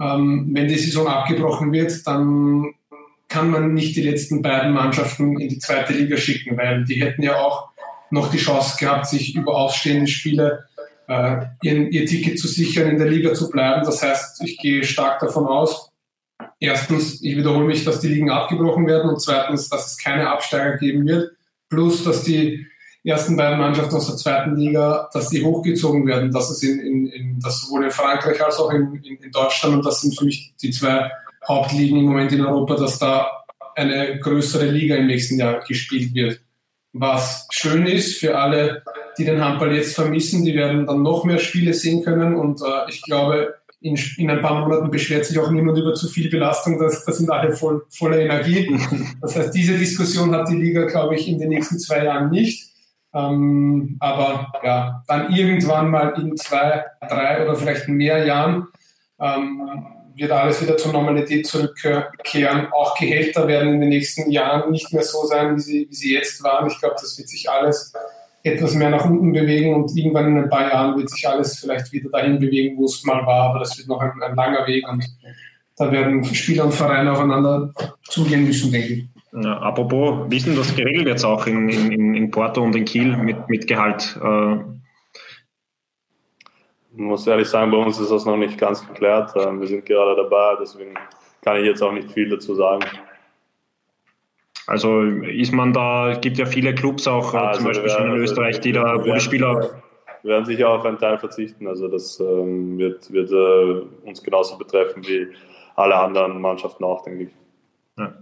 ähm, wenn die Saison abgebrochen wird, dann kann man nicht die letzten beiden Mannschaften in die zweite Liga schicken, weil die hätten ja auch noch die Chance gehabt, sich über ausstehende Spiele äh, ihr, ihr Ticket zu sichern, in der Liga zu bleiben. Das heißt, ich gehe stark davon aus, erstens, ich wiederhole mich, dass die Ligen abgebrochen werden und zweitens, dass es keine Absteiger geben wird, plus dass die ersten beiden Mannschaften aus der zweiten Liga, dass die hochgezogen werden, dass es in, in, in das sowohl in Frankreich als auch in, in, in Deutschland und das sind für mich die zwei Hauptligen im Moment in Europa, dass da eine größere Liga im nächsten Jahr gespielt wird was schön ist für alle, die den Handball jetzt vermissen. Die werden dann noch mehr Spiele sehen können und äh, ich glaube, in, in, ein paar Monaten beschwert sich auch niemand über zu viel Belastung. Das, das sind alle voll, voller Energie. Das heißt, diese Diskussion hat die Liga, glaube ich, in den nächsten zwei Jahren nicht. Ähm, aber ja, dann irgendwann mal in zwei, drei oder vielleicht mehr Jahren ähm, wird alles wieder zur Normalität zurückkehren. Auch Gehälter werden in den nächsten Jahren nicht mehr so sein, wie sie, wie sie jetzt waren. Ich glaube, das wird sich alles etwas mehr nach unten bewegen und irgendwann in ein paar Jahren wird sich alles vielleicht wieder dahin bewegen, wo es mal war. Aber das wird noch ein, ein langer Weg und da werden Spieler und Vereine aufeinander zugehen müssen, denke ich. Ja, apropos, denn das geregelt jetzt auch in, in, in Porto und in Kiel mit, mit Gehalt? Äh, muss ehrlich sagen, bei uns ist das noch nicht ganz geklärt. Ähm, wir sind gerade dabei, deswegen kann ich jetzt auch nicht viel dazu sagen. Also ist man da, es gibt ja viele Clubs auch, ja, also zum Beispiel werden, in Österreich, die da, die Spieler. Wir werden sicher auf einen Teil verzichten. Also das ähm, wird, wird äh, uns genauso betreffen wie alle anderen Mannschaften auch, denke ich. Ja.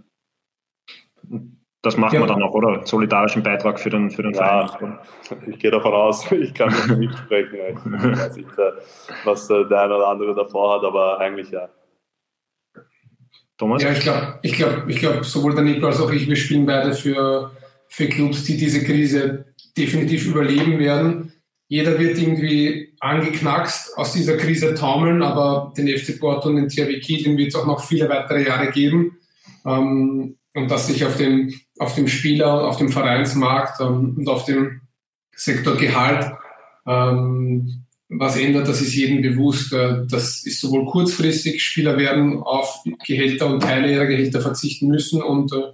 Das macht ja. man dann auch, oder? Solidarischen Beitrag für den, für den ja, Verein. Ich gehe davon aus, ich kann nicht sprechen. Ich weiß nicht, äh, was äh, der eine oder andere davor hat, aber eigentlich ja. Thomas? Ja, ich glaube, ich glaub, ich glaub, sowohl der Nico als auch ich, wir spielen beide für, für Clubs, die diese Krise definitiv überleben werden. Jeder wird irgendwie angeknackst aus dieser Krise taumeln, aber den FC Porto und den THW Kiel, den wird es auch noch viele weitere Jahre geben. Ähm, und dass sich auf dem, auf dem Spieler, auf dem Vereinsmarkt ähm, und auf dem Sektor Gehalt ähm, was ändert, das ist jedem bewusst. Äh, das ist sowohl kurzfristig, Spieler werden auf Gehälter und Teile ihrer Gehälter verzichten müssen und äh,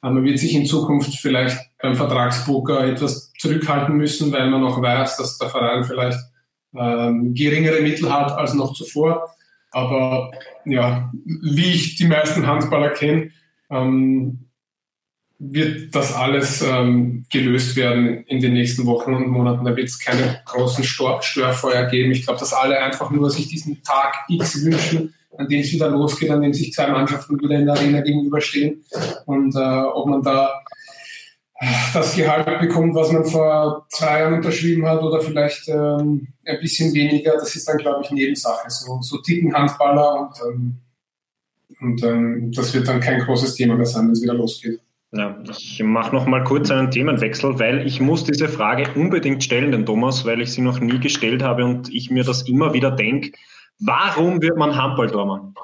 man wird sich in Zukunft vielleicht beim Vertragspoker etwas zurückhalten müssen, weil man auch weiß, dass der Verein vielleicht ähm, geringere Mittel hat als noch zuvor. Aber ja, wie ich die meisten Handballer kenne, ähm, wird das alles ähm, gelöst werden in den nächsten Wochen und Monaten. Da wird es keine großen Störfeuer geben. Ich glaube, dass alle einfach nur sich diesen Tag X wünschen, an dem es wieder losgeht, an dem sich zwei Mannschaften wieder in der Arena gegenüberstehen. Und äh, ob man da das Gehalt bekommt, was man vor zwei Jahren unterschrieben hat oder vielleicht ähm, ein bisschen weniger, das ist dann, glaube ich, Nebensache. So, so ticken Handballer und, ähm, und ähm, das wird dann kein großes Thema mehr sein, wenn es wieder losgeht. Ja, ich mache noch mal kurz einen Themenwechsel, weil ich muss diese Frage unbedingt stellen, den Thomas, weil ich sie noch nie gestellt habe und ich mir das immer wieder denke. Warum wird man Handballtormann?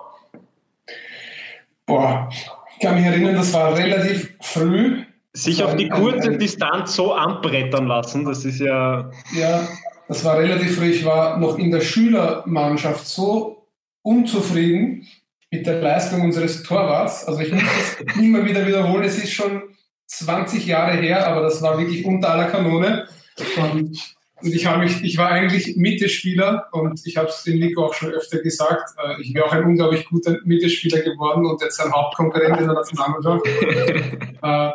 Boah, ich kann mich erinnern, das war relativ früh. Sich auf die kurze ein, Distanz so anbrettern lassen, das ist ja. Ja, das war relativ früh. Ich war noch in der Schülermannschaft so unzufrieden, mit der Leistung unseres Torwarts. Also ich muss das immer wieder wiederholen. Es ist schon 20 Jahre her, aber das war wirklich unter aller Kanone. Und, und ich mich, ich war eigentlich Mittelspieler und ich habe es dem Nico auch schon öfter gesagt. Äh, ich wäre auch ein unglaublich guter Mittelspieler geworden und jetzt ein Hauptkonkurrent in der Nationalmannschaft. Äh,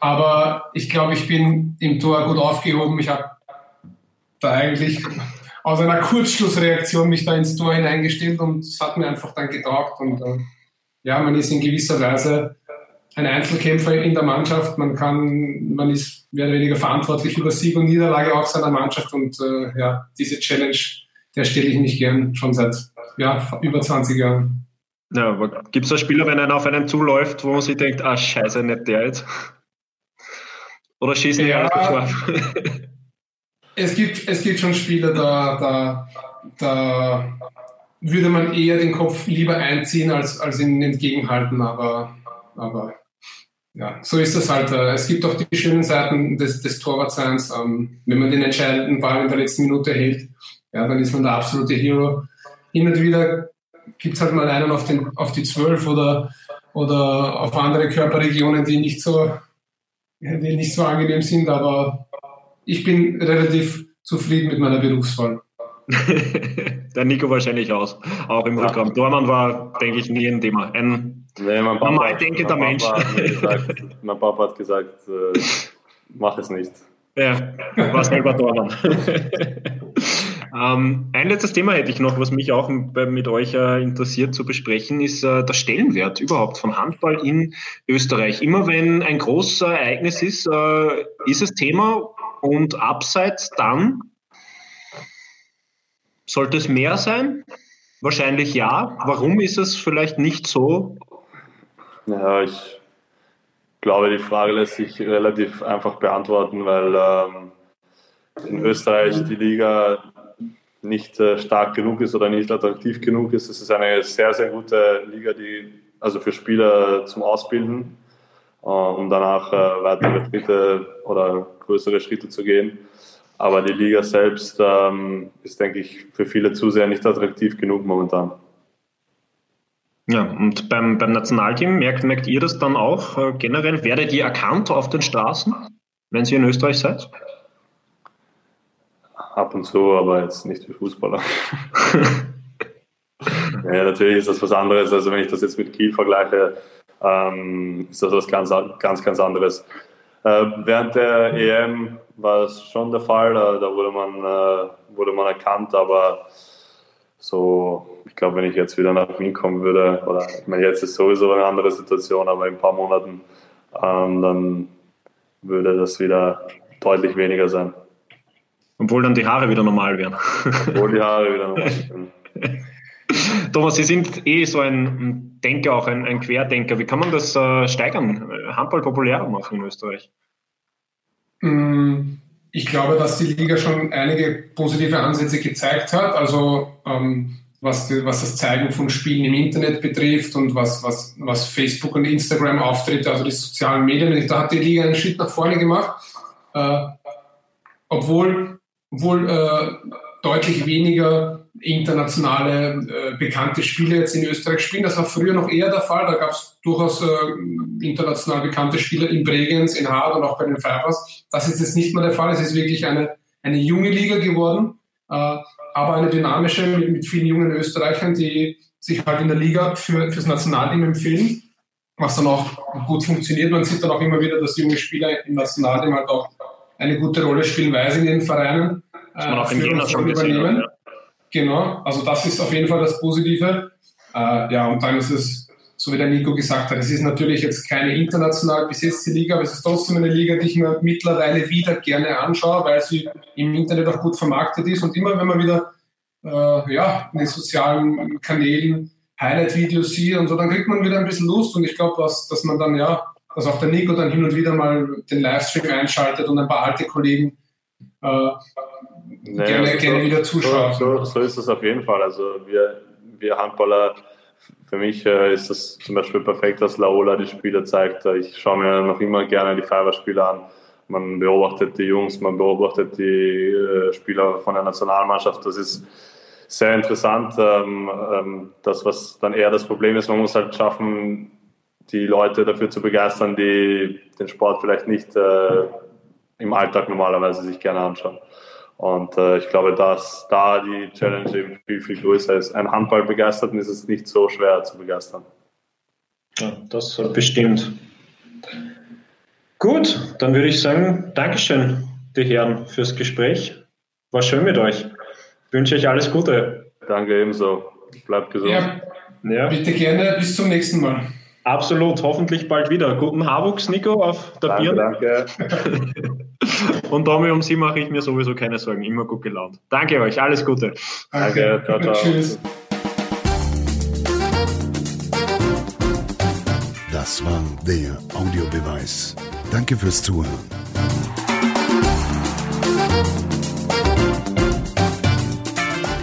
aber ich glaube, ich bin im Tor gut aufgehoben. Ich habe da eigentlich aus einer Kurzschlussreaktion mich da ins Tor hineingestellt und es hat mir einfach dann getaugt. Und äh, ja, man ist in gewisser Weise ein Einzelkämpfer in der Mannschaft. Man kann, man ist mehr oder weniger verantwortlich über Sieg und Niederlage auch seiner Mannschaft. Und äh, ja, diese Challenge, der stelle ich mich gern schon seit ja, über 20 Jahren. Ja, gibt es da Spieler, wenn einer auf einen zuläuft, wo man sich denkt, ah scheiße, nicht der jetzt? Oder schießen die ja, alles es gibt, es gibt schon Spieler, da, da, da würde man eher den Kopf lieber einziehen, als, als ihn entgegenhalten, aber, aber ja, so ist das halt. Es gibt auch die schönen Seiten des, des Torwartseins. Ähm, wenn man den entscheidenden Ball in der letzten Minute hält, ja, dann ist man der absolute Hero. Hin und wieder gibt es halt mal einen auf, den, auf die Zwölf oder, oder auf andere Körperregionen, die nicht so, die nicht so angenehm sind, aber ich bin relativ zufrieden mit meiner Berufswahl. Der Nico wahrscheinlich aus, auch im ja. Programm. Dormann war, denke ich, nie ein Thema. Ein nee, mein Papa, normal denkender Mensch. Gesagt, mein Papa hat gesagt, äh, mach es nicht. Ja, war selber Dormann. ähm, ein letztes Thema hätte ich noch, was mich auch mit euch äh, interessiert zu besprechen, ist äh, der Stellenwert überhaupt von Handball in Österreich. Immer wenn ein großes Ereignis ist, äh, ist es Thema und abseits dann sollte es mehr sein? Wahrscheinlich ja. Warum ist es vielleicht nicht so? Ja, ich glaube, die Frage lässt sich relativ einfach beantworten, weil ähm, in Österreich die Liga nicht äh, stark genug ist oder nicht attraktiv genug ist. Es ist eine sehr, sehr gute Liga, die also für Spieler zum Ausbilden, um danach äh, weitere Schritte oder größere Schritte zu gehen. Aber die Liga selbst ähm, ist, denke ich, für viele Zuseher nicht attraktiv genug momentan. Ja, und beim, beim Nationalteam merkt, merkt ihr das dann auch äh, generell? Werdet ihr erkannt auf den Straßen, wenn ihr in Österreich seid? Ab und zu, aber jetzt nicht wie Fußballer. ja, natürlich ist das was anderes. Also wenn ich das jetzt mit Kiel vergleiche, ähm, ist das was ganz, ganz, ganz anderes. Äh, während der EM war es schon der Fall, äh, da wurde man, äh, wurde man erkannt, aber so, ich glaube, wenn ich jetzt wieder nach Wien kommen würde, oder ich meine, jetzt ist sowieso eine andere Situation, aber in ein paar Monaten, ähm, dann würde das wieder deutlich weniger sein. Obwohl dann die Haare wieder normal wären. Obwohl die Haare wieder normal wären. Thomas, Sie sind eh so ein Denker, auch ein, ein Querdenker. Wie kann man das äh, steigern, Handball populärer machen in Österreich? Mm, ich glaube, dass die Liga schon einige positive Ansätze gezeigt hat. Also ähm, was, was das Zeigen von Spielen im Internet betrifft und was, was, was Facebook und Instagram Auftritte, also die sozialen Medien, da hat die Liga einen Schritt nach vorne gemacht. Äh, obwohl, obwohl äh, deutlich weniger internationale äh, bekannte Spiele jetzt in Österreich spielen. Das war früher noch eher der Fall. Da gab es durchaus äh, international bekannte Spieler in Bregenz, in Hard und auch bei den Pfeifers. Das ist jetzt nicht mehr der Fall. Es ist wirklich eine, eine junge Liga geworden, äh, aber eine dynamische mit, mit, vielen jungen Österreichern, die sich halt in der Liga für, fürs Nationalteam empfehlen. was dann auch gut funktioniert. Man sieht dann auch immer wieder, dass junge Spieler im Nationalteam halt auch eine gute Rolle spielen, weil sie in den Vereinen äh, man auch im Jena schon übernehmen. ja. Genau, also das ist auf jeden Fall das Positive. Äh, ja, und dann ist es, so wie der Nico gesagt hat, es ist natürlich jetzt keine international besetzte Liga, aber es ist trotzdem eine Liga, die ich mir mittlerweile wieder gerne anschaue, weil sie im Internet auch gut vermarktet ist und immer wenn man wieder äh, ja, in den sozialen Kanälen Highlight-Videos sieht und so, dann kriegt man wieder ein bisschen Lust und ich glaube, dass, dass man dann ja, dass auch der Nico dann hin und wieder mal den Livestream einschaltet und ein paar alte Kollegen äh, naja, gerne, gerne wieder zuschauen. So, so, ist es auf jeden Fall. Also wir, wir Handballer, für mich äh, ist das zum Beispiel perfekt, dass Laola die Spiele zeigt. Ich schaue mir noch immer gerne die Fiverr-Spiele an. Man beobachtet die Jungs, man beobachtet die äh, Spieler von der Nationalmannschaft. Das ist sehr interessant. Ähm, ähm, das, was dann eher das Problem ist, man muss halt schaffen, die Leute dafür zu begeistern, die den Sport vielleicht nicht äh, im Alltag normalerweise sich gerne anschauen. Und äh, ich glaube, dass da die Challenge eben viel, viel größer ist. Ein Handball begeisterten ist es nicht so schwer zu begeistern. Ja, das bestimmt. Gut, dann würde ich sagen, Dankeschön, die Herren, fürs Gespräch. War schön mit euch. Ich wünsche euch alles Gute. Danke ebenso. Bleibt gesund. Ja, ja. Bitte gerne. Bis zum nächsten Mal. Absolut, hoffentlich bald wieder. Guten Haarwuchs, Nico, auf der Bier. Danke. Und Tommy, um Sie mache ich mir sowieso keine Sorgen. Immer gut gelaunt. Danke euch, alles Gute. Danke, ciao, ciao. Tschüss. Das war der Audiobeweis. Danke fürs Zuhören.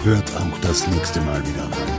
Hört auch das nächste Mal wieder rein.